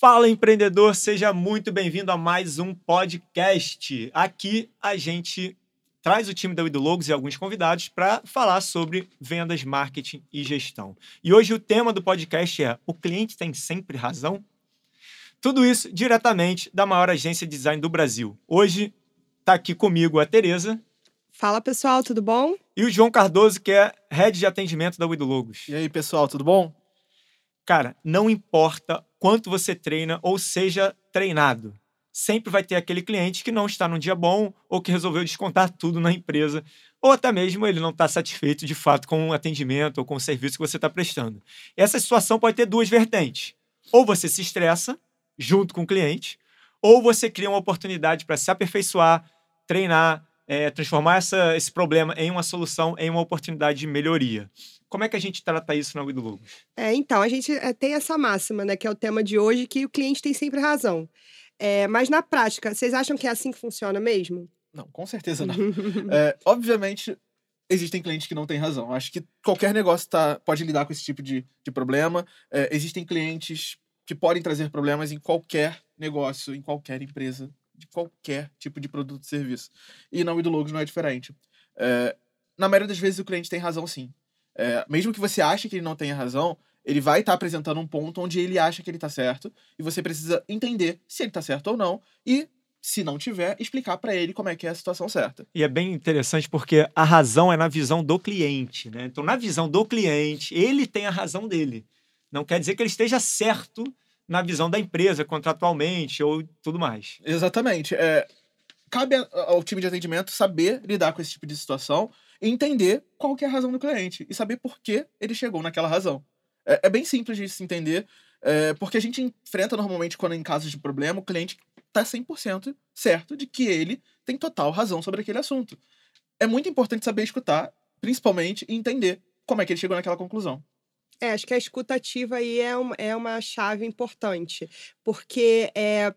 Fala empreendedor, seja muito bem-vindo a mais um podcast. Aqui a gente traz o time da Logos e alguns convidados para falar sobre vendas, marketing e gestão. E hoje o tema do podcast é: o cliente tem sempre razão? Tudo isso diretamente da maior agência de design do Brasil. Hoje está aqui comigo a Tereza. Fala pessoal, tudo bom? E o João Cardoso, que é head de atendimento da Logos. E aí pessoal, tudo bom? Cara, não importa quanto você treina ou seja treinado, sempre vai ter aquele cliente que não está num dia bom ou que resolveu descontar tudo na empresa, ou até mesmo ele não está satisfeito de fato com o atendimento ou com o serviço que você está prestando. Essa situação pode ter duas vertentes. Ou você se estressa junto com o cliente, ou você cria uma oportunidade para se aperfeiçoar, treinar, é, transformar essa, esse problema em uma solução, em uma oportunidade de melhoria. Como é que a gente trata isso na Guido Logos? É, então, a gente é, tem essa máxima, né, que é o tema de hoje, que o cliente tem sempre razão. É, mas na prática, vocês acham que é assim que funciona mesmo? Não, com certeza não. é, obviamente, existem clientes que não têm razão. Acho que qualquer negócio tá, pode lidar com esse tipo de, de problema. É, existem clientes que podem trazer problemas em qualquer negócio, em qualquer empresa, de qualquer tipo de produto e serviço. E na Wido Logos não é diferente. É, na maioria das vezes o cliente tem razão sim. É, mesmo que você ache que ele não tenha razão, ele vai estar tá apresentando um ponto onde ele acha que ele está certo e você precisa entender se ele está certo ou não e se não tiver, explicar para ele como é que é a situação certa. E é bem interessante porque a razão é na visão do cliente, né? Então, na visão do cliente, ele tem a razão dele. Não quer dizer que ele esteja certo na visão da empresa, contratualmente ou tudo mais. Exatamente. É, cabe ao time de atendimento saber lidar com esse tipo de situação entender qual que é a razão do cliente e saber por que ele chegou naquela razão. É, é bem simples de se entender, é, porque a gente enfrenta normalmente quando em casos de problema o cliente está 100% certo de que ele tem total razão sobre aquele assunto. É muito importante saber escutar, principalmente, e entender como é que ele chegou naquela conclusão. É, acho que a escutativa aí é uma, é uma chave importante, porque é,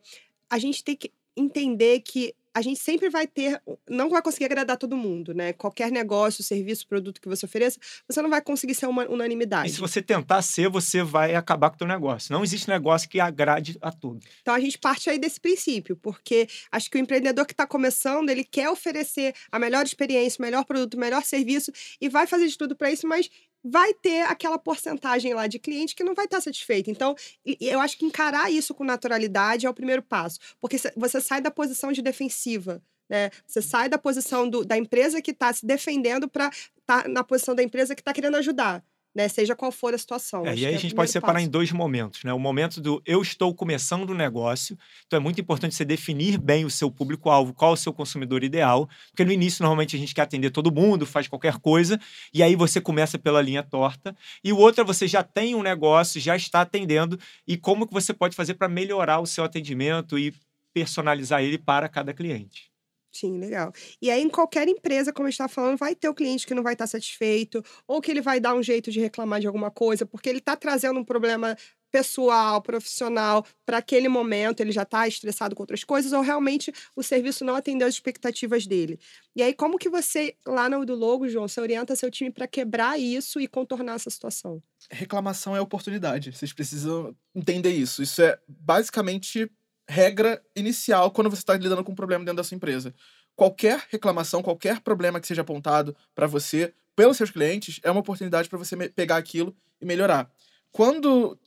a gente tem que entender que a gente sempre vai ter, não vai conseguir agradar todo mundo, né? Qualquer negócio, serviço, produto que você ofereça, você não vai conseguir ser uma unanimidade. E se você tentar ser, você vai acabar com o teu negócio. Não existe negócio que agrade a todos. Então a gente parte aí desse princípio, porque acho que o empreendedor que está começando, ele quer oferecer a melhor experiência, o melhor produto, o melhor serviço e vai fazer de tudo para isso, mas vai ter aquela porcentagem lá de cliente que não vai estar satisfeito. Então, eu acho que encarar isso com naturalidade é o primeiro passo, porque você sai da posição de defensiva. Né? Você sai da posição do, da empresa que está se defendendo para estar tá na posição da empresa que está querendo ajudar né? Seja qual for a situação. É, e aí a gente pode separar passo. em dois momentos, né? O momento do eu estou começando o negócio, então é muito importante você definir bem o seu público-alvo, qual é o seu consumidor ideal, porque no início normalmente a gente quer atender todo mundo, faz qualquer coisa, e aí você começa pela linha torta. E o outro é você já tem um negócio, já está atendendo, e como que você pode fazer para melhorar o seu atendimento e personalizar ele para cada cliente. Sim, legal. E aí, em qualquer empresa, como a gente está falando, vai ter o cliente que não vai estar tá satisfeito, ou que ele vai dar um jeito de reclamar de alguma coisa, porque ele está trazendo um problema pessoal, profissional, para aquele momento, ele já está estressado com outras coisas, ou realmente o serviço não atendeu as expectativas dele. E aí, como que você, lá no do Logo, João, você orienta seu time para quebrar isso e contornar essa situação? Reclamação é oportunidade. Vocês precisam entender isso. Isso é basicamente regra inicial quando você está lidando com um problema dentro da sua empresa. Qualquer reclamação, qualquer problema que seja apontado para você pelos seus clientes é uma oportunidade para você pegar aquilo e melhorar. Quando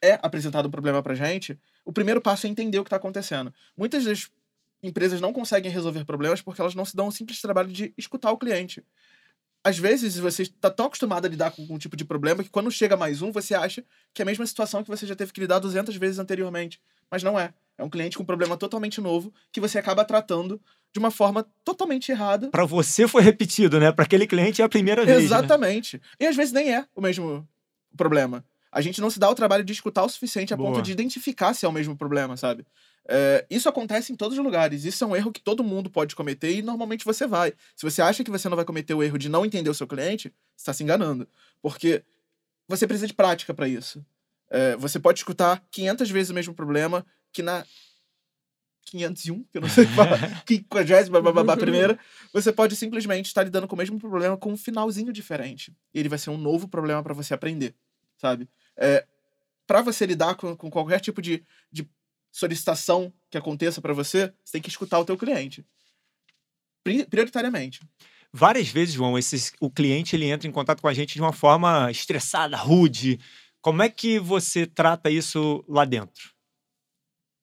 é apresentado um problema para gente, o primeiro passo é entender o que está acontecendo. Muitas das empresas não conseguem resolver problemas porque elas não se dão o simples trabalho de escutar o cliente. Às vezes você está tão acostumado a lidar com um tipo de problema que quando chega mais um, você acha que é a mesma situação que você já teve que lidar 200 vezes anteriormente. Mas não é. É um cliente com um problema totalmente novo que você acaba tratando de uma forma totalmente errada. Para você foi repetido, né? Para aquele cliente é a primeira vez. Né? Exatamente. Né? E às vezes nem é o mesmo problema. A gente não se dá o trabalho de escutar o suficiente a Boa. ponto de identificar se é o mesmo problema, sabe? É, isso acontece em todos os lugares. Isso é um erro que todo mundo pode cometer e normalmente você vai. Se você acha que você não vai cometer o erro de não entender o seu cliente, você está se enganando. Porque você precisa de prática para isso. É, você pode escutar 500 vezes o mesmo problema que na 501, que eu não sei falar, 50 primeira, você pode simplesmente estar lidando com o mesmo problema com um finalzinho diferente. E ele vai ser um novo problema para você aprender, sabe? É, para você lidar com, com qualquer tipo de, de solicitação que aconteça para você, você tem que escutar o teu cliente. Prioritariamente. Várias vezes, João, esses, o cliente ele entra em contato com a gente de uma forma estressada, rude. Como é que você trata isso lá dentro?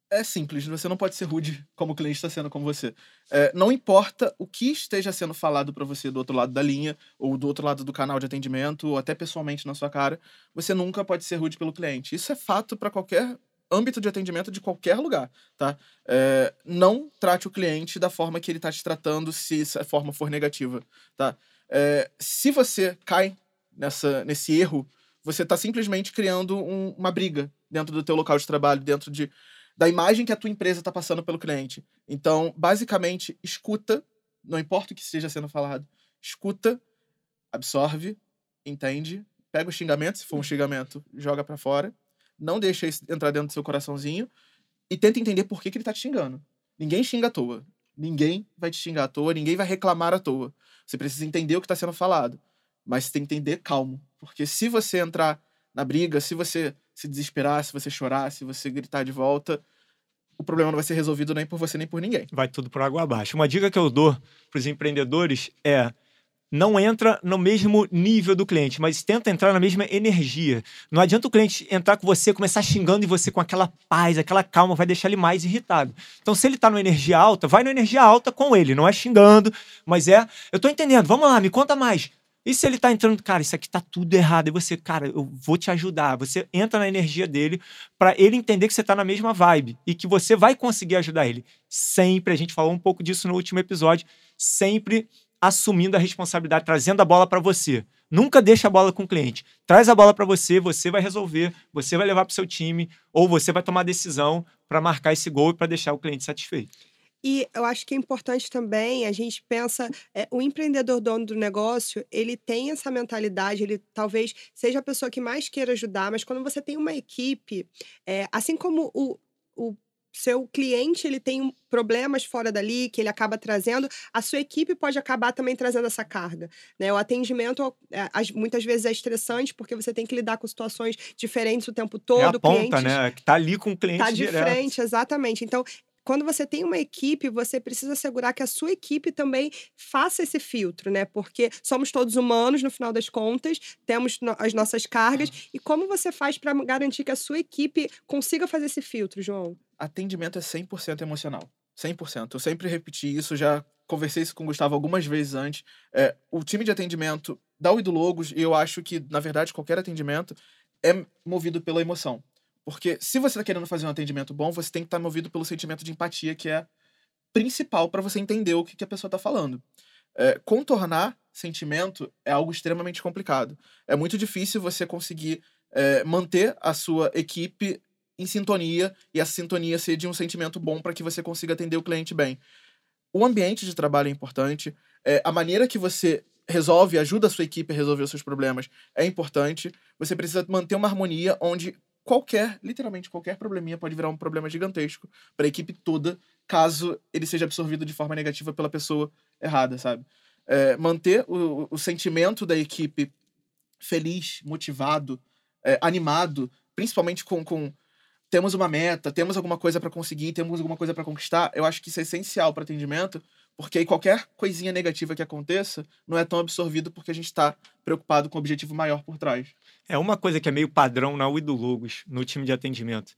É simples, você não pode ser rude como o cliente está sendo com você. É, não importa o que esteja sendo falado para você do outro lado da linha, ou do outro lado do canal de atendimento, ou até pessoalmente na sua cara, você nunca pode ser rude pelo cliente. Isso é fato para qualquer âmbito de atendimento de qualquer lugar, tá? É, não trate o cliente da forma que ele está te tratando se essa forma for negativa, tá? É, se você cai nessa, nesse erro, você está simplesmente criando um, uma briga dentro do teu local de trabalho, dentro de, da imagem que a tua empresa está passando pelo cliente. Então, basicamente, escuta, não importa o que esteja sendo falado, escuta, absorve, entende, pega o xingamento, se for um xingamento, joga para fora, não deixa isso entrar dentro do seu coraçãozinho e tenta entender por que, que ele tá te xingando. Ninguém xinga à toa. Ninguém vai te xingar à toa, ninguém vai reclamar à toa. Você precisa entender o que está sendo falado. Mas tem que entender calmo. Porque se você entrar na briga, se você se desesperar, se você chorar, se você gritar de volta, o problema não vai ser resolvido nem por você nem por ninguém. Vai tudo por água abaixo. Uma dica que eu dou para os empreendedores é não entra no mesmo nível do cliente, mas tenta entrar na mesma energia. Não adianta o cliente entrar com você, começar xingando e você com aquela paz, aquela calma, vai deixar ele mais irritado. Então, se ele está numa energia alta, vai na energia alta com ele, não é xingando, mas é, eu estou entendendo, vamos lá, me conta mais. E se ele está entrando, cara, isso aqui está tudo errado, e você, cara, eu vou te ajudar. Você entra na energia dele para ele entender que você está na mesma vibe e que você vai conseguir ajudar ele. Sempre, a gente falou um pouco disso no último episódio, sempre assumindo a responsabilidade, trazendo a bola para você. Nunca deixa a bola com o cliente. Traz a bola para você, você vai resolver, você vai levar para o seu time, ou você vai tomar a decisão para marcar esse gol e para deixar o cliente satisfeito. E eu acho que é importante também, a gente pensa, é, o empreendedor dono do negócio, ele tem essa mentalidade, ele talvez seja a pessoa que mais queira ajudar, mas quando você tem uma equipe, é, assim como o, o seu cliente ele tem problemas fora dali que ele acaba trazendo, a sua equipe pode acabar também trazendo essa carga. Né? O atendimento é, muitas vezes é estressante porque você tem que lidar com situações diferentes o tempo todo. É a ponta, clientes, né? Que tá ali com o cliente Tá de direto. frente, exatamente. Então, quando você tem uma equipe, você precisa assegurar que a sua equipe também faça esse filtro, né? Porque somos todos humanos, no final das contas, temos no as nossas cargas. E como você faz para garantir que a sua equipe consiga fazer esse filtro, João? Atendimento é 100% emocional. 100%. Eu sempre repeti isso, já conversei isso com o Gustavo algumas vezes antes. É, o time de atendimento da Uido Logos, e eu acho que, na verdade, qualquer atendimento é movido pela emoção. Porque se você está querendo fazer um atendimento bom, você tem que estar tá movido pelo sentimento de empatia, que é principal para você entender o que, que a pessoa está falando. É, contornar sentimento é algo extremamente complicado. É muito difícil você conseguir é, manter a sua equipe em sintonia e essa sintonia ser de um sentimento bom para que você consiga atender o cliente bem. O ambiente de trabalho é importante, é, a maneira que você resolve, ajuda a sua equipe a resolver os seus problemas é importante. Você precisa manter uma harmonia onde qualquer, literalmente qualquer probleminha pode virar um problema gigantesco para a equipe toda, caso ele seja absorvido de forma negativa pela pessoa errada, sabe? É, manter o, o, sentimento da equipe feliz, motivado, é, animado, principalmente com, com temos uma meta, temos alguma coisa para conseguir, temos alguma coisa para conquistar, eu acho que isso é essencial para atendimento, porque aí qualquer coisinha negativa que aconteça não é tão absorvido porque a gente está preocupado com o objetivo maior por trás. É uma coisa que é meio padrão na Logos, no time de atendimento.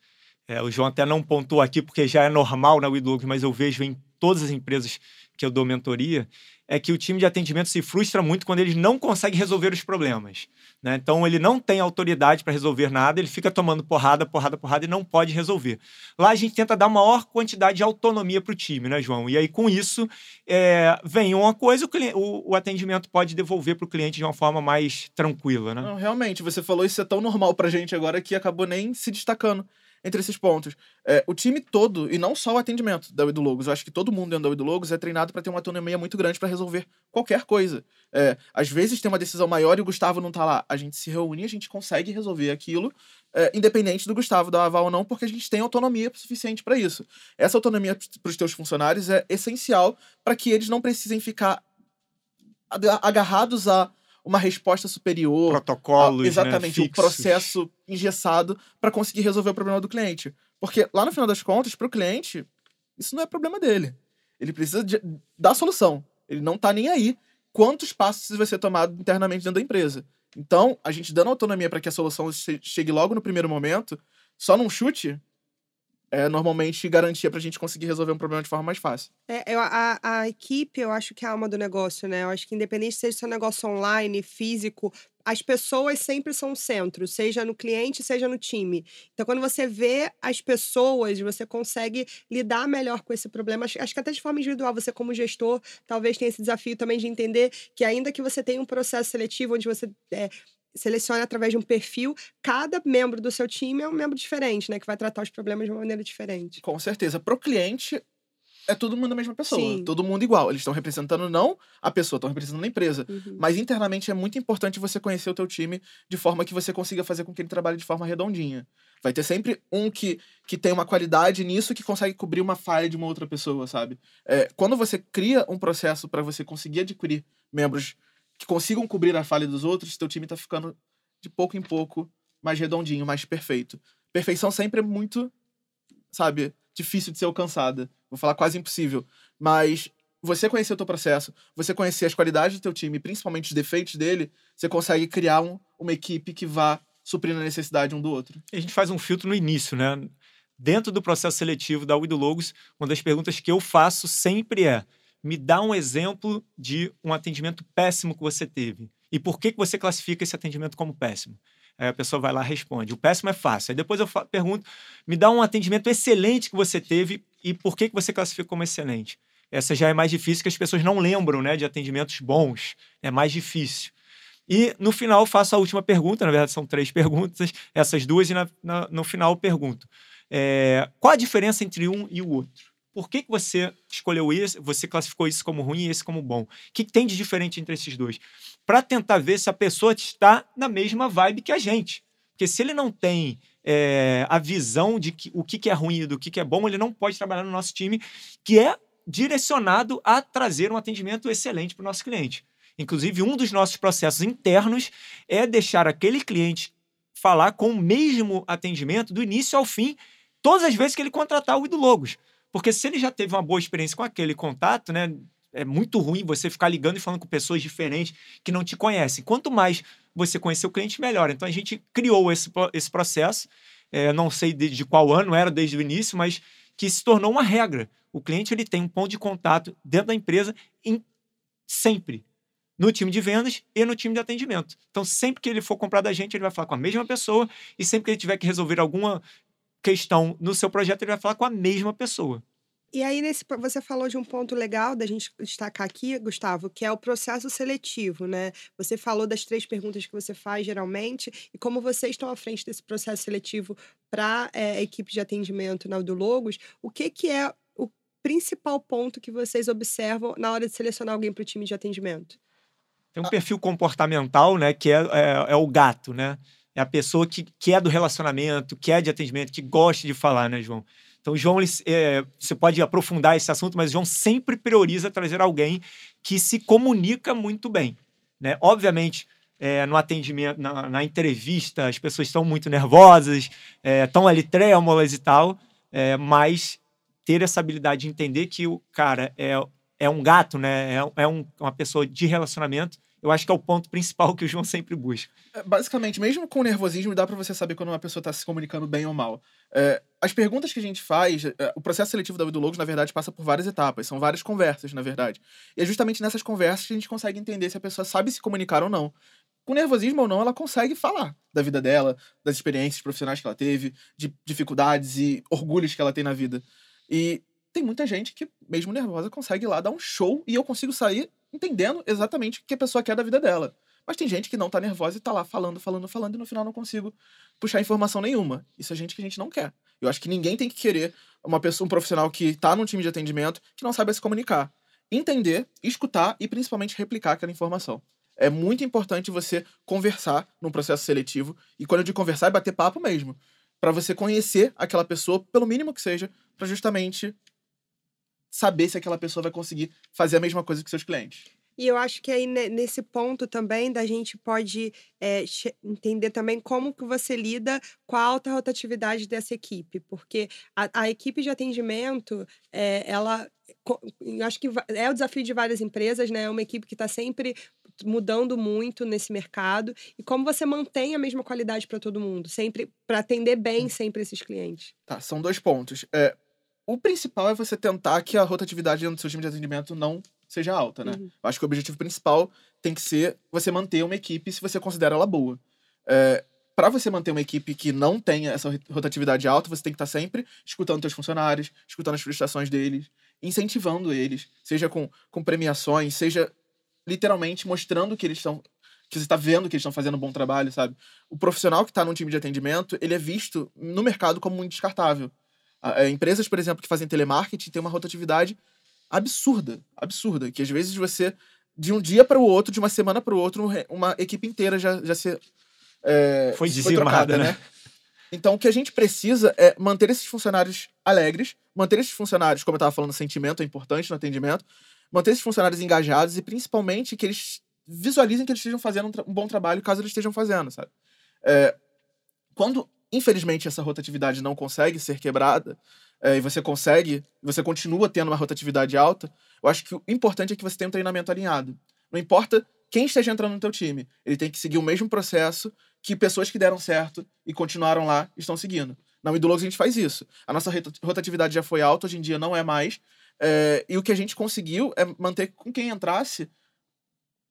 É, o João até não pontuou aqui porque já é normal na Logos, mas eu vejo em todas as empresas que eu dou mentoria, é que o time de atendimento se frustra muito quando eles não conseguem resolver os problemas. Né? Então, ele não tem autoridade para resolver nada, ele fica tomando porrada, porrada, porrada e não pode resolver. Lá a gente tenta dar maior quantidade de autonomia para o time, né, João? E aí, com isso, é, vem uma coisa, o, cliente, o, o atendimento pode devolver para o cliente de uma forma mais tranquila. Né? Não, realmente, você falou isso é tão normal para gente agora que acabou nem se destacando entre esses pontos. É, o time todo, e não só o atendimento da Wido Logos, eu acho que todo mundo dentro da Wido Logos é treinado para ter uma autonomia muito grande para resolver qualquer coisa. É, às vezes tem uma decisão maior e o Gustavo não tá lá. A gente se reúne a gente consegue resolver aquilo, é, independente do Gustavo dar aval ou não, porque a gente tem autonomia suficiente para isso. Essa autonomia para os teus funcionários é essencial para que eles não precisem ficar agarrados a uma resposta superior. Protocolos, a, exatamente, né, um processo engessado para conseguir resolver o problema do cliente. Porque lá no final das contas, para o cliente, isso não é problema dele. Ele precisa de, da solução. Ele não está nem aí quantos passos vai ser tomado internamente dentro da empresa. Então, a gente dando autonomia para que a solução chegue logo no primeiro momento, só num chute, é normalmente garantia para a gente conseguir resolver um problema de forma mais fácil. É, eu, a, a equipe, eu acho que é a alma do negócio, né? Eu acho que independente seja seu negócio online, físico, as pessoas sempre são o centro, seja no cliente, seja no time. Então, quando você vê as pessoas, você consegue lidar melhor com esse problema. Acho, acho que até de forma individual, você como gestor, talvez tenha esse desafio também de entender que ainda que você tenha um processo seletivo onde você é, seleciona através de um perfil, cada membro do seu time é um membro diferente, né? Que vai tratar os problemas de uma maneira diferente. Com certeza. Para o cliente, é todo mundo a mesma pessoa, Sim. todo mundo igual. Eles estão representando não a pessoa, estão representando a empresa. Uhum. Mas internamente é muito importante você conhecer o teu time de forma que você consiga fazer com que ele trabalhe de forma redondinha. Vai ter sempre um que, que tem uma qualidade nisso que consegue cobrir uma falha de uma outra pessoa, sabe? É, quando você cria um processo para você conseguir adquirir membros que consigam cobrir a falha dos outros, teu time tá ficando de pouco em pouco mais redondinho, mais perfeito. Perfeição sempre é muito, sabe, difícil de ser alcançada. Vou falar quase impossível. Mas você conhecer o teu processo, você conhecer as qualidades do teu time, principalmente os defeitos dele, você consegue criar um, uma equipe que vá suprindo a necessidade um do outro. A gente faz um filtro no início, né? Dentro do processo seletivo da Wido Logos, uma das perguntas que eu faço sempre é: me dá um exemplo de um atendimento péssimo que você teve. E por que, que você classifica esse atendimento como péssimo? Aí a pessoa vai lá e responde. O péssimo é fácil. Aí depois eu pergunto, me dá um atendimento excelente que você teve e por que, que você classifica como excelente? Essa já é mais difícil, que as pessoas não lembram né, de atendimentos bons. É mais difícil. E no final faço a última pergunta, na verdade são três perguntas, essas duas, e na, na, no final pergunto: é, qual a diferença entre um e o outro? Por que, que você escolheu isso, você classificou isso como ruim e esse como bom? O que, que tem de diferente entre esses dois? Para tentar ver se a pessoa está na mesma vibe que a gente. Porque se ele não tem é, a visão de que, o que, que é ruim e do que, que é bom, ele não pode trabalhar no nosso time, que é direcionado a trazer um atendimento excelente para o nosso cliente. Inclusive, um dos nossos processos internos é deixar aquele cliente falar com o mesmo atendimento do início ao fim, todas as vezes que ele contratar o Ido Logos. Porque se ele já teve uma boa experiência com aquele contato, né? É muito ruim você ficar ligando e falando com pessoas diferentes que não te conhecem. Quanto mais você conhecer o cliente, melhor. Então a gente criou esse, esse processo. É, não sei de, de qual ano era desde o início, mas que se tornou uma regra. O cliente ele tem um ponto de contato dentro da empresa em, sempre no time de vendas e no time de atendimento. Então, sempre que ele for comprar da gente, ele vai falar com a mesma pessoa e sempre que ele tiver que resolver alguma questão no seu projeto, ele vai falar com a mesma pessoa. E aí, nesse, você falou de um ponto legal da gente destacar aqui, Gustavo, que é o processo seletivo, né? Você falou das três perguntas que você faz geralmente e como vocês estão à frente desse processo seletivo para é, a equipe de atendimento na do Logos, o que, que é o principal ponto que vocês observam na hora de selecionar alguém para o time de atendimento? Tem um perfil comportamental, né, que é, é, é o gato, né? É a pessoa que, que é do relacionamento, que é de atendimento, que gosta de falar, né, João? Então, o João, ele, é, você pode aprofundar esse assunto, mas o João sempre prioriza trazer alguém que se comunica muito bem. Né? Obviamente, é, no atendimento, na, na, entrevista, as pessoas estão muito nervosas, estão é, ali trêmulas e tal, é, mas ter essa habilidade de entender que o cara é, é um gato, né? é, é um, uma pessoa de relacionamento, eu acho que é o ponto principal que o João sempre busca. É, basicamente, mesmo com nervosismo, dá para você saber quando uma pessoa está se comunicando bem ou mal. É, as perguntas que a gente faz, é, o processo seletivo da Vida Logos, na verdade, passa por várias etapas, são várias conversas, na verdade. E é justamente nessas conversas que a gente consegue entender se a pessoa sabe se comunicar ou não. Com nervosismo ou não, ela consegue falar da vida dela, das experiências profissionais que ela teve, de dificuldades e orgulhos que ela tem na vida. E tem muita gente que, mesmo nervosa, consegue ir lá dar um show e eu consigo sair entendendo exatamente o que a pessoa quer da vida dela. Mas tem gente que não tá nervosa e tá lá falando, falando, falando e no final não consigo puxar informação nenhuma. Isso é gente que a gente não quer. Eu acho que ninguém tem que querer uma pessoa, um profissional que tá num time de atendimento que não sabe se comunicar. Entender, escutar e principalmente replicar aquela informação. É muito importante você conversar num processo seletivo e quando eu digo conversar é bater papo mesmo, para você conhecer aquela pessoa, pelo mínimo que seja, para justamente saber se aquela pessoa vai conseguir fazer a mesma coisa que seus clientes. E eu acho que aí nesse ponto também da gente pode é, entender também como que você lida com a alta rotatividade dessa equipe, porque a, a equipe de atendimento, é, ela eu acho que é o desafio de várias empresas, né? É uma equipe que está sempre mudando muito nesse mercado e como você mantém a mesma qualidade para todo mundo, sempre para atender bem hum. sempre esses clientes. Tá, são dois pontos. É, o principal é você tentar que a rotatividade dentro do seu time de atendimento não seja alta, né? Uhum. Eu acho que o objetivo principal tem que ser você manter uma equipe se você considera ela boa. É, para você manter uma equipe que não tenha essa rotatividade alta, você tem que estar tá sempre escutando seus funcionários, escutando as frustrações deles, incentivando eles, seja com, com premiações, seja literalmente mostrando que eles estão que você está vendo que eles estão fazendo um bom trabalho, sabe? O profissional que está num time de atendimento, ele é visto no mercado como muito descartável. É, empresas, por exemplo, que fazem telemarketing têm uma rotatividade absurda, absurda, que às vezes você de um dia para o outro, de uma semana para o outro, uma equipe inteira já, já se é, foi dizimada, né? né? Então, o que a gente precisa é manter esses funcionários alegres, manter esses funcionários, como eu estava falando, sentimento é importante no atendimento, manter esses funcionários engajados e principalmente que eles visualizem que eles estejam fazendo um, um bom trabalho caso eles estejam fazendo, sabe? É, quando, infelizmente, essa rotatividade não consegue ser quebrada é, e você consegue, você continua tendo uma rotatividade alta, eu acho que o importante é que você tenha um treinamento alinhado. Não importa quem esteja entrando no teu time, ele tem que seguir o mesmo processo que pessoas que deram certo e continuaram lá estão seguindo. Na Idologos a gente faz isso. A nossa rotatividade já foi alta, hoje em dia não é mais. É, e o que a gente conseguiu é manter com quem entrasse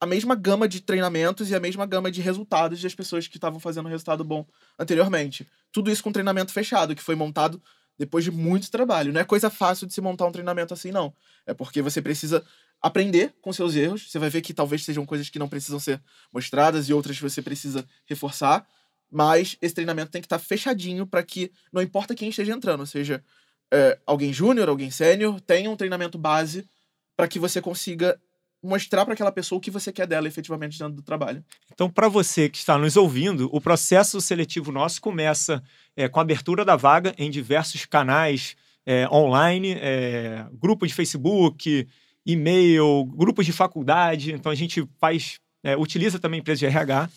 a mesma gama de treinamentos e a mesma gama de resultados das pessoas que estavam fazendo resultado bom anteriormente. Tudo isso com treinamento fechado, que foi montado depois de muito trabalho. Não é coisa fácil de se montar um treinamento assim, não. É porque você precisa aprender com seus erros. Você vai ver que talvez sejam coisas que não precisam ser mostradas e outras que você precisa reforçar. Mas esse treinamento tem que estar fechadinho para que não importa quem esteja entrando, seja é, alguém júnior, alguém sênior, tenha um treinamento base para que você consiga mostrar para aquela pessoa o que você quer dela efetivamente dentro do trabalho. Então, para você que está nos ouvindo, o processo seletivo nosso começa é, com a abertura da vaga em diversos canais é, online, é, grupo de Facebook, e-mail, grupos de faculdade. Então, a gente faz, é, utiliza também empresa de RH.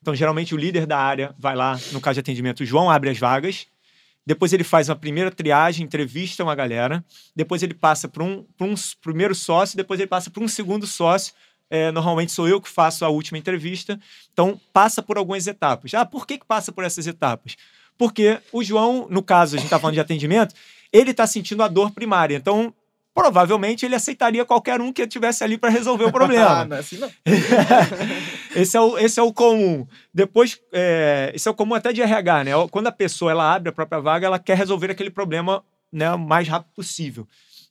Então, geralmente, o líder da área vai lá, no caso de atendimento, João abre as vagas depois ele faz uma primeira triagem, entrevista uma galera. Depois ele passa para um, um primeiro sócio. Depois ele passa para um segundo sócio. É, normalmente sou eu que faço a última entrevista. Então, passa por algumas etapas. Ah, por que, que passa por essas etapas? Porque o João, no caso, a gente está falando de atendimento, ele está sentindo a dor primária. Então, provavelmente ele aceitaria qualquer um que estivesse ali para resolver o problema. ah, não é assim não. esse, é o, esse é o comum. Depois, é, esse é o comum até de RH, né? Quando a pessoa ela abre a própria vaga, ela quer resolver aquele problema né, o mais rápido possível.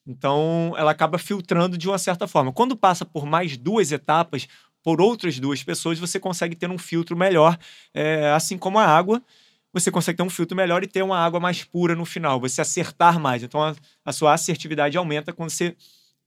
Então, ela acaba filtrando de uma certa forma. Quando passa por mais duas etapas, por outras duas pessoas, você consegue ter um filtro melhor, é, assim como a água você consegue ter um filtro melhor e ter uma água mais pura no final, você acertar mais. Então a, a sua assertividade aumenta quando você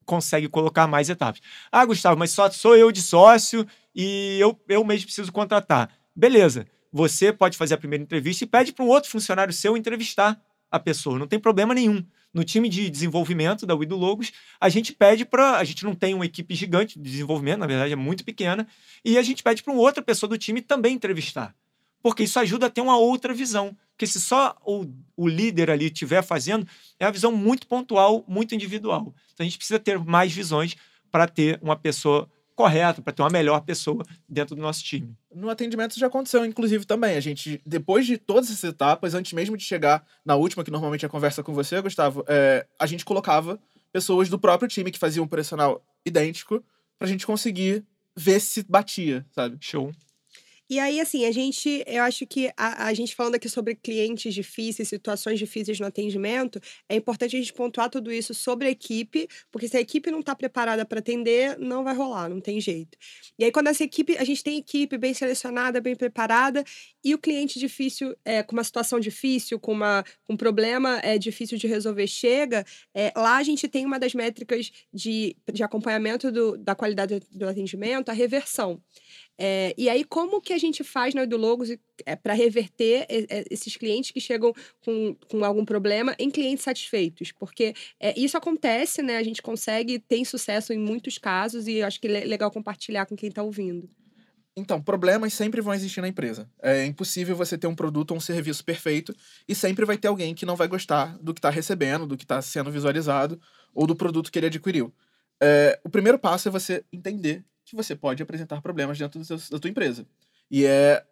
consegue colocar mais etapas. Ah, Gustavo, mas só sou eu de sócio e eu, eu mesmo preciso contratar. Beleza, você pode fazer a primeira entrevista e pede para um outro funcionário seu entrevistar a pessoa, não tem problema nenhum. No time de desenvolvimento da Wido Logos, a gente pede para. A gente não tem uma equipe gigante de desenvolvimento, na verdade é muito pequena, e a gente pede para uma outra pessoa do time também entrevistar porque isso ajuda a ter uma outra visão. Porque se só o, o líder ali estiver fazendo, é uma visão muito pontual, muito individual. Então a gente precisa ter mais visões para ter uma pessoa correta, para ter uma melhor pessoa dentro do nosso time. No atendimento já aconteceu, inclusive, também. A gente, depois de todas essas etapas, antes mesmo de chegar na última, que normalmente é a conversa com você, Gustavo, é, a gente colocava pessoas do próprio time que faziam um operacional idêntico para a gente conseguir ver se batia, sabe? Show. E aí, assim, a gente, eu acho que a, a, gente falando aqui sobre clientes difíceis, situações difíceis no atendimento, é importante a gente pontuar tudo isso sobre a equipe, porque se a equipe não está preparada para atender, não vai rolar, não tem jeito. E aí, quando essa equipe, a gente tem equipe bem selecionada, bem preparada, e o cliente difícil, é, com uma situação difícil, com, uma, um problema é, difícil de resolver, chega, é, lá a gente tem uma das métricas de, de acompanhamento do, da qualidade do atendimento, a reversão. É, e aí, como que a gente faz na Edulogos é, para reverter é, esses clientes que chegam com, com algum problema em clientes satisfeitos? Porque é, isso acontece, né? A gente consegue, tem sucesso em muitos casos e acho que é legal compartilhar com quem está ouvindo. Então, problemas sempre vão existir na empresa. É impossível você ter um produto ou um serviço perfeito e sempre vai ter alguém que não vai gostar do que está recebendo, do que está sendo visualizado ou do produto que ele adquiriu. É, o primeiro passo é você entender que você pode apresentar problemas dentro da tua empresa. E é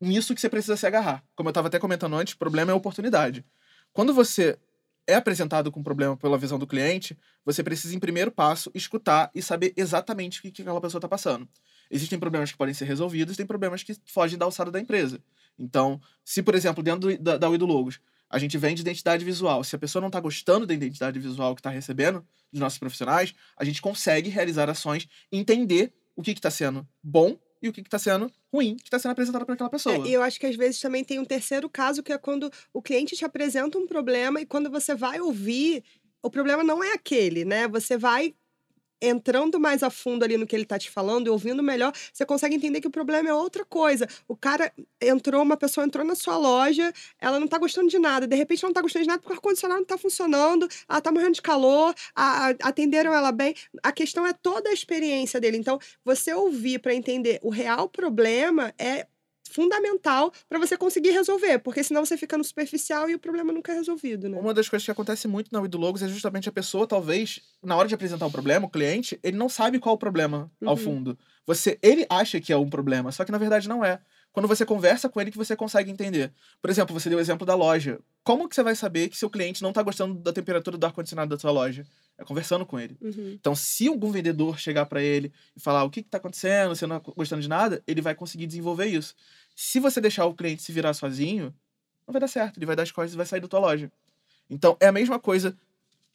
nisso que você precisa se agarrar. Como eu estava até comentando antes, problema é oportunidade. Quando você é apresentado com um problema pela visão do cliente, você precisa, em primeiro passo, escutar e saber exatamente o que, que aquela pessoa está passando. Existem problemas que podem ser resolvidos, tem problemas que fogem da alçada da empresa. Então, se, por exemplo, dentro da, da Uido Logos, a gente vende identidade visual. Se a pessoa não está gostando da identidade visual que está recebendo dos nossos profissionais, a gente consegue realizar ações, entender o que está sendo bom e o que está sendo ruim que está sendo apresentado para aquela pessoa. É, e eu acho que às vezes também tem um terceiro caso, que é quando o cliente te apresenta um problema e quando você vai ouvir, o problema não é aquele, né? Você vai entrando mais a fundo ali no que ele tá te falando e ouvindo melhor, você consegue entender que o problema é outra coisa. O cara entrou, uma pessoa entrou na sua loja, ela não tá gostando de nada, de repente ela não tá gostando de nada porque o ar-condicionado não tá funcionando, ela tá morrendo de calor, a, a, atenderam ela bem. A questão é toda a experiência dele. Então, você ouvir para entender o real problema é fundamental para você conseguir resolver, porque senão você fica no superficial e o problema nunca é resolvido, né? Uma das coisas que acontece muito na do Logos é justamente a pessoa, talvez, na hora de apresentar o um problema, o cliente, ele não sabe qual o problema uhum. ao fundo. Você, ele acha que é um problema, só que na verdade não é. Quando você conversa com ele que você consegue entender. Por exemplo, você deu o exemplo da loja. Como que você vai saber que seu cliente não está gostando da temperatura do ar-condicionado da sua loja? É conversando com ele. Uhum. Então, se algum vendedor chegar para ele e falar o que está acontecendo, você não está gostando de nada, ele vai conseguir desenvolver isso. Se você deixar o cliente se virar sozinho, não vai dar certo. Ele vai dar as costas e vai sair da tua loja. Então, é a mesma coisa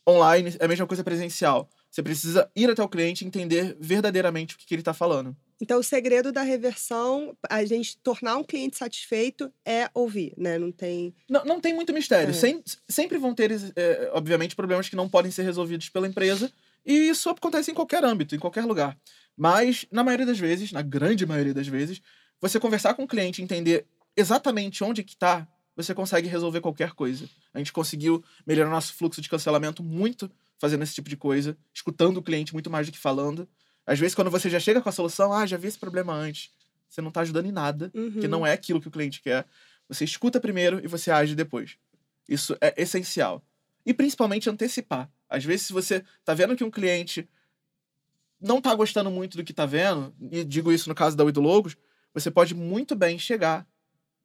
online, é a mesma coisa presencial. Você precisa ir até o cliente e entender verdadeiramente o que, que ele está falando. Então, o segredo da reversão, a gente tornar um cliente satisfeito é ouvir, né? Não tem. Não, não tem muito mistério. É. Sem, sempre vão ter, é, obviamente, problemas que não podem ser resolvidos pela empresa. E isso acontece em qualquer âmbito, em qualquer lugar. Mas, na maioria das vezes, na grande maioria das vezes, você conversar com o cliente, entender exatamente onde que está, você consegue resolver qualquer coisa. A gente conseguiu melhorar nosso fluxo de cancelamento muito fazendo esse tipo de coisa, escutando o cliente muito mais do que falando. Às vezes, quando você já chega com a solução, ah, já vi esse problema antes, você não está ajudando em nada, uhum. que não é aquilo que o cliente quer. Você escuta primeiro e você age depois. Isso é essencial. E principalmente antecipar. Às vezes, se você está vendo que um cliente não está gostando muito do que está vendo, e digo isso no caso da Wido Logos, você pode muito bem chegar,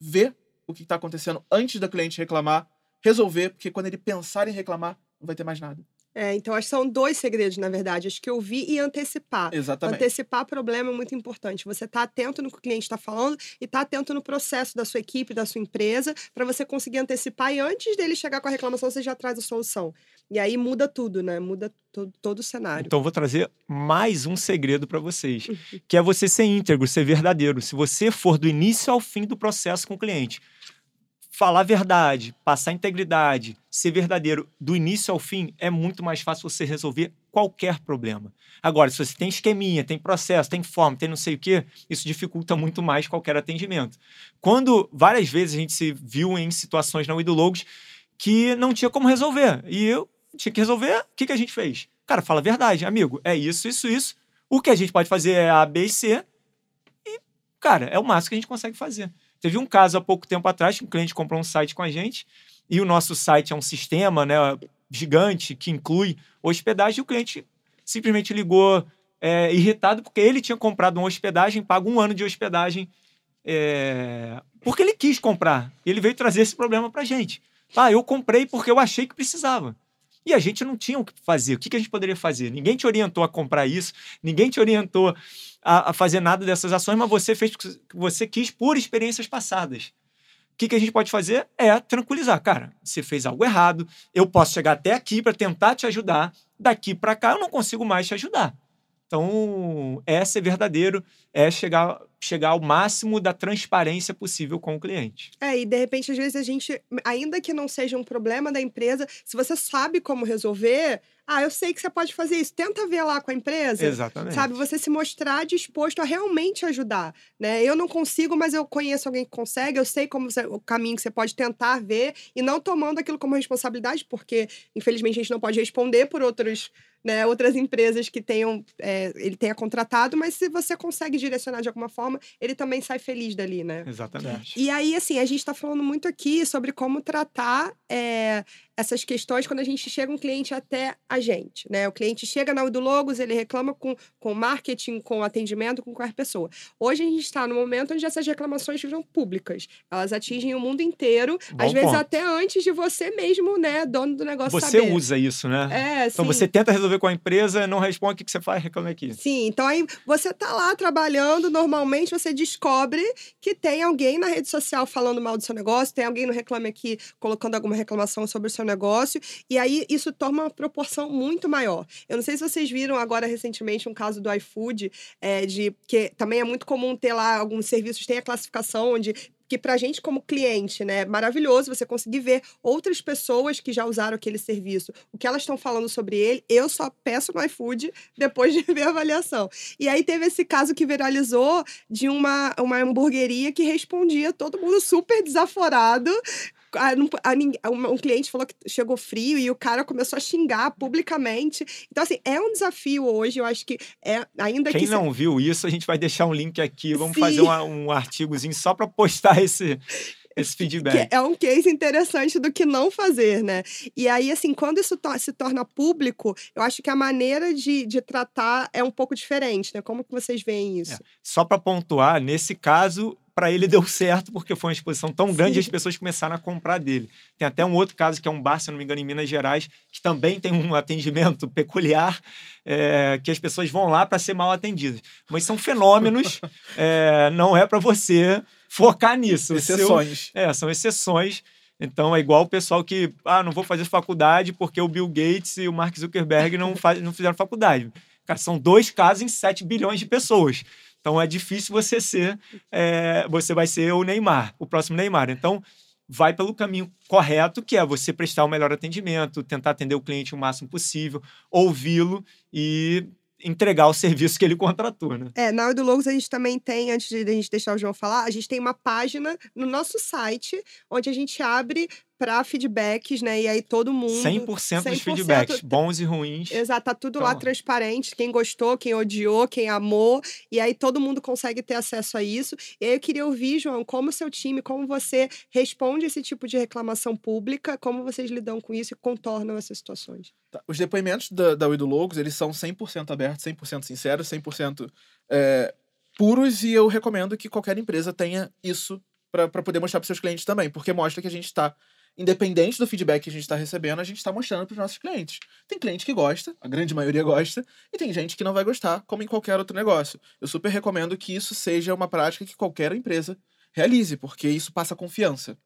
ver o que está acontecendo antes da cliente reclamar, resolver, porque quando ele pensar em reclamar, não vai ter mais nada. É, então acho que são dois segredos, na verdade. Acho que ouvir e antecipar. Exatamente. Antecipar problema é muito importante. Você tá atento no que o cliente está falando e tá atento no processo da sua equipe, da sua empresa, para você conseguir antecipar e antes dele chegar com a reclamação, você já traz a solução. E aí muda tudo, né? Muda todo, todo o cenário. Então vou trazer mais um segredo para vocês, que é você ser íntegro, ser verdadeiro. Se você for do início ao fim do processo com o cliente, falar a verdade, passar integridade, ser verdadeiro do início ao fim, é muito mais fácil você resolver qualquer problema. Agora, se você tem esqueminha, tem processo, tem forma, tem não sei o quê, isso dificulta muito mais qualquer atendimento. Quando várias vezes a gente se viu em situações na Idologos que não tinha como resolver. E eu tinha que resolver, o que, que a gente fez? Cara, fala a verdade, amigo, é isso, isso, isso. O que a gente pode fazer é A, B e C. E, cara, é o máximo que a gente consegue fazer. Teve um caso há pouco tempo atrás que um cliente comprou um site com a gente e o nosso site é um sistema né, gigante que inclui hospedagem. E o cliente simplesmente ligou é, irritado porque ele tinha comprado uma hospedagem, pago um ano de hospedagem é, porque ele quis comprar. Ele veio trazer esse problema para gente. Ah, eu comprei porque eu achei que precisava. E a gente não tinha o que fazer. O que, a gente poderia fazer? Ninguém te orientou a comprar isso, ninguém te orientou a, a fazer nada dessas ações, mas você fez o que você quis por experiências passadas. O que, que a gente pode fazer é tranquilizar. Cara, você fez algo errado, eu posso chegar até aqui para tentar te ajudar, daqui para cá eu não consigo mais te ajudar. Então, é ser verdadeiro, é chegar chegar ao máximo da transparência possível com o cliente. É, e de repente, às vezes, a gente, ainda que não seja um problema da empresa, se você sabe como resolver, ah, eu sei que você pode fazer isso. Tenta ver lá com a empresa. Exatamente. Sabe, você se mostrar disposto a realmente ajudar, né? Eu não consigo, mas eu conheço alguém que consegue, eu sei como você, o caminho que você pode tentar ver e não tomando aquilo como responsabilidade, porque infelizmente a gente não pode responder por outros né, outras empresas que tenham é, ele tenha contratado, mas se você consegue direcionar de alguma forma, ele também sai feliz dali, né? Exatamente. E aí, assim, a gente está falando muito aqui sobre como tratar é, essas questões quando a gente chega um cliente até a gente, né? O cliente chega na Udo Logos, ele reclama com, com marketing, com atendimento, com qualquer pessoa. Hoje a gente está no momento onde essas reclamações viram públicas. Elas atingem o mundo inteiro, Bom às vezes ponto. até antes de você mesmo, né, dono do negócio Você saber. usa isso, né? É, Então sim. você tenta resolver com a empresa, não responde, o que que você faz? Reclama aqui. Sim, então aí você tá lá trabalhando, normalmente você descobre que tem alguém na rede social falando mal do seu negócio, tem alguém no Reclame Aqui colocando alguma reclamação sobre o seu negócio, e aí isso toma uma proporção muito maior. Eu não sei se vocês viram agora recentemente um caso do iFood, é, de que também é muito comum ter lá alguns serviços, tem a classificação onde que pra gente como cliente, né, é maravilhoso você conseguir ver outras pessoas que já usaram aquele serviço, o que elas estão falando sobre ele. Eu só peço no iFood depois de ver a avaliação. E aí teve esse caso que viralizou de uma, uma hamburgueria que respondia todo mundo super desaforado. A- a nin- um cliente falou que chegou frio e o cara começou a xingar publicamente. Então, assim, é um desafio hoje. Eu acho que é ainda Quem que. se- não viu isso, a gente vai deixar um link aqui. Vamos Sim. fazer uma- um artigozinho só para postar esse, esse feedback. Que é um case interessante do que não fazer, né? E aí, assim, quando isso to- se torna público, eu acho que a maneira de, de tratar é um pouco diferente, né? Como que vocês veem isso? Só para pontuar, nesse caso, para ele deu certo, porque foi uma exposição tão grande Sim. e as pessoas começaram a comprar dele. Tem até um outro caso, que é um bar, se não me engano, em Minas Gerais, que também tem um atendimento peculiar, é, que as pessoas vão lá para ser mal atendidas. Mas são fenômenos, é, não é para você focar nisso. O seu- Exceções. É, são exceções. Então é igual o pessoal que, ah, não vou fazer faculdade porque o Bill Gates e o Mark Zuckerberg não, faz, não fizeram faculdade. Cara, são dois casos em 7 bilhões de pessoas. Então é difícil você ser, é, você vai ser o Neymar, o próximo Neymar. Então vai pelo caminho correto, que é você prestar o melhor atendimento, tentar atender o cliente o máximo possível, ouvi-lo e entregar o serviço que ele contratou, né? É, na hora do Logos a gente também tem, antes de a gente deixar o João falar, a gente tem uma página no nosso site onde a gente abre para feedbacks, né? E aí todo mundo. 100%, dos 100% feedbacks, bons e ruins. Exato, tá tudo Então, lá transparente, quem gostou, quem odiou, quem amou, e aí todo mundo consegue ter acesso a isso. E aí eu queria ouvir, João, como o seu time, como você responde esse tipo de reclamação pública, como vocês lidam com isso e contornam essas situações. Tá, Os depoimentos da, da Logos, eles são 100% abertos, 100% sinceros, 100% é, puros, e eu recomendo que qualquer empresa tenha isso para poder mostrar para seus clientes também, porque mostra que a gente está, independente do feedback que a gente está recebendo, a gente está mostrando para os nossos clientes. Tem cliente que gosta, a grande maioria gosta, e tem gente que não vai gostar, como em qualquer outro negócio. Eu super recomendo que isso seja uma prática que qualquer empresa realize, porque isso passa confiança.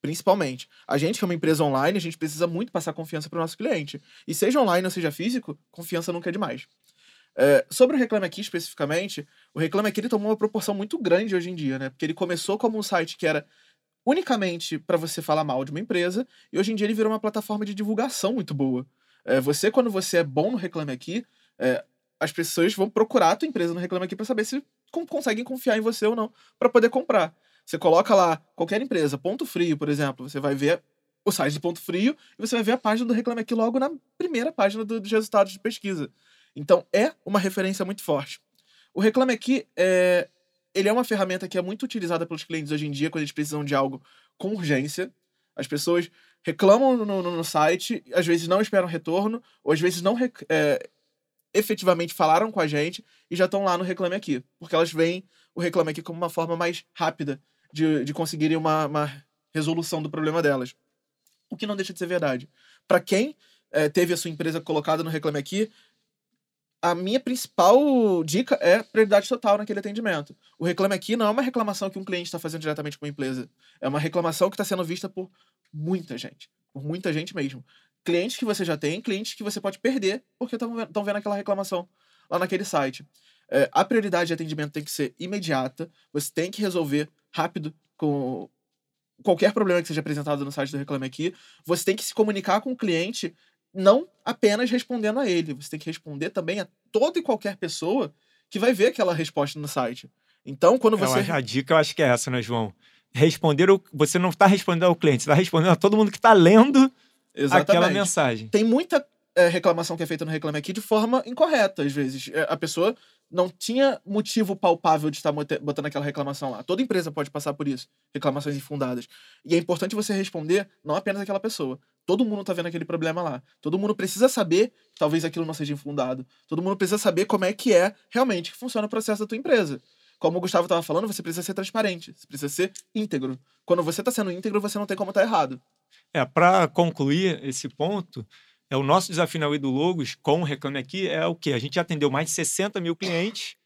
Principalmente. A gente, que é uma empresa online, a gente precisa muito passar confiança para o nosso cliente. E seja online ou seja físico, confiança nunca é demais. É, sobre o Reclame Aqui especificamente, o Reclame Aqui ele tomou uma proporção muito grande hoje em dia, né? Porque ele começou como um site que era unicamente para você falar mal de uma empresa, e hoje em dia ele virou uma plataforma de divulgação muito boa. É, você, quando você é bom no Reclame Aqui, é, as pessoas vão procurar a tua empresa no Reclame Aqui para saber se con- conseguem confiar em você ou não, para poder comprar. Você coloca lá qualquer empresa, Ponto Frio, por exemplo, você vai ver o site de Ponto Frio e você vai ver a página do Reclame Aqui logo na primeira página do- dos resultados de pesquisa. Então, é uma referência muito forte. O Reclame Aqui é, ele é uma ferramenta que é muito utilizada pelos clientes hoje em dia quando eles precisam de algo com urgência. As pessoas reclamam no, no- no site, às vezes não esperam retorno, ou às vezes não é, efetivamente falaram com a gente e já estão lá no Reclame Aqui. Porque elas veem o Reclame Aqui como uma forma mais rápida de, de conseguirem uma, uma resolução do problema delas. O que não deixa de ser verdade. Para quem eh, teve a sua empresa colocada no Reclame Aqui, a minha principal dica é prioridade total naquele atendimento. O Reclame Aqui não é uma reclamação que um cliente está fazendo diretamente com a empresa. É uma reclamação que está sendo vista por muita gente. Por muita gente mesmo. Clientes que você já tem, clientes que você pode perder porque estão vendo aquela reclamação lá naquele site. É, a prioridade de atendimento tem que ser imediata, você tem que resolver rápido com qualquer problema que seja apresentado no site do Reclame Aqui. Você tem que se comunicar com o cliente, não apenas respondendo a ele, você tem que responder também a toda e qualquer pessoa que vai ver aquela resposta no site. Então, quando você. É, a dica eu acho que é essa, né, João? Responder, o... você não está respondendo ao cliente, você está respondendo a todo mundo que está lendo Exatamente. aquela mensagem. Tem muita é, reclamação que é feita no Reclame Aqui de forma incorreta, às vezes. É, a pessoa não tinha motivo palpável de estar botando aquela reclamação lá. Toda empresa pode passar por isso, reclamações infundadas. E é importante você responder não apenas aquela pessoa. Todo mundo está vendo aquele problema lá. Todo mundo precisa saber que talvez aquilo não seja infundado. Todo mundo precisa saber como é que é realmente que funciona o processo da tua empresa. Como o Gustavo estava falando, você precisa ser transparente, você precisa ser íntegro. Quando você está sendo íntegro, você não tem como estar tá errado. É, para concluir esse ponto, é o nosso desafio na Ui do Logos com o Reclame Aqui é o quê? A gente já atendeu mais de 60 mil clientes.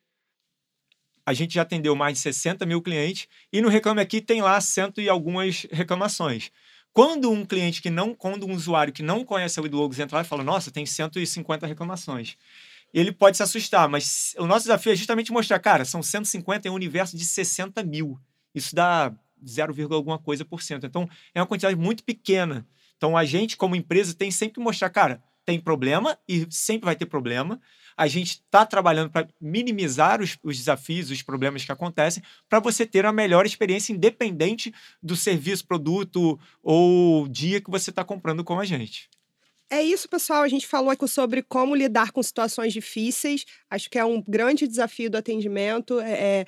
A gente já atendeu mais de 60 mil clientes e no Reclame Aqui tem lá cento e algumas reclamações. Quando um cliente que não, quando um usuário que não conhece a Ui do Logos entra lá e fala, nossa, tem 150 reclamações. Ele pode se assustar, mas o nosso desafio é justamente mostrar, cara, são 150 em um universo de 60 mil. Isso dá 0, alguma coisa por cento. Então, é uma quantidade muito pequena. Então, a gente, como empresa, tem sempre que mostrar, cara, tem problema e sempre vai ter problema. A gente está trabalhando para minimizar os, os, desafios, os problemas que acontecem, para você ter a melhor experiência, independente do serviço, produto ou dia que você está comprando com a gente. É isso, pessoal. A gente falou aqui sobre como lidar com situações difíceis. Acho que é um grande desafio do atendimento. É, é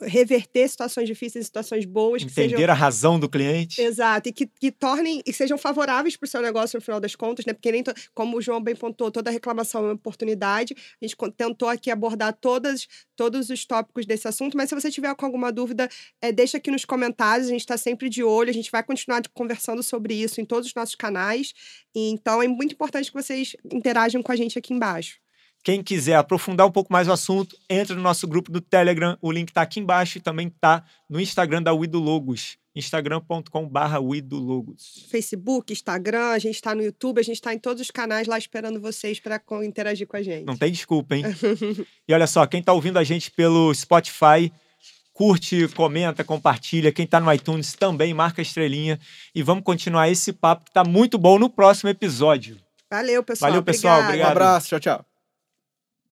reverter situações difíceis em situações boas. Entender sejam... a razão do cliente. Exato, e que, que tornem e sejam favoráveis para o seu negócio no final das contas, né? Porque nem, to... como o João bem pontuou, toda reclamação é uma oportunidade. A gente tentou aqui abordar todas, todos os tópicos desse assunto, mas se você tiver com alguma dúvida, é, deixa aqui nos comentários, a gente está sempre de olho, a gente vai continuar conversando sobre isso em todos os nossos canais. E, então é muito importante que vocês interajam com a gente aqui embaixo. Quem quiser aprofundar um pouco mais o assunto, entra no nosso grupo do Telegram. O link está aqui embaixo e também está no Instagram da Wido Logos. instagram.com.br Logos. Facebook, Instagram, a gente está no YouTube, a gente está em todos os canais lá esperando vocês para interagir com a gente. Não tem desculpa, hein? e olha só, quem está ouvindo a gente pelo Spotify, curte, comenta, compartilha. Quem está no iTunes também marca a estrelinha. E vamos continuar esse papo que está muito bom no próximo episódio. Valeu, pessoal. Valeu, pessoal. Obrigado. Um abraço. Tchau, tchau.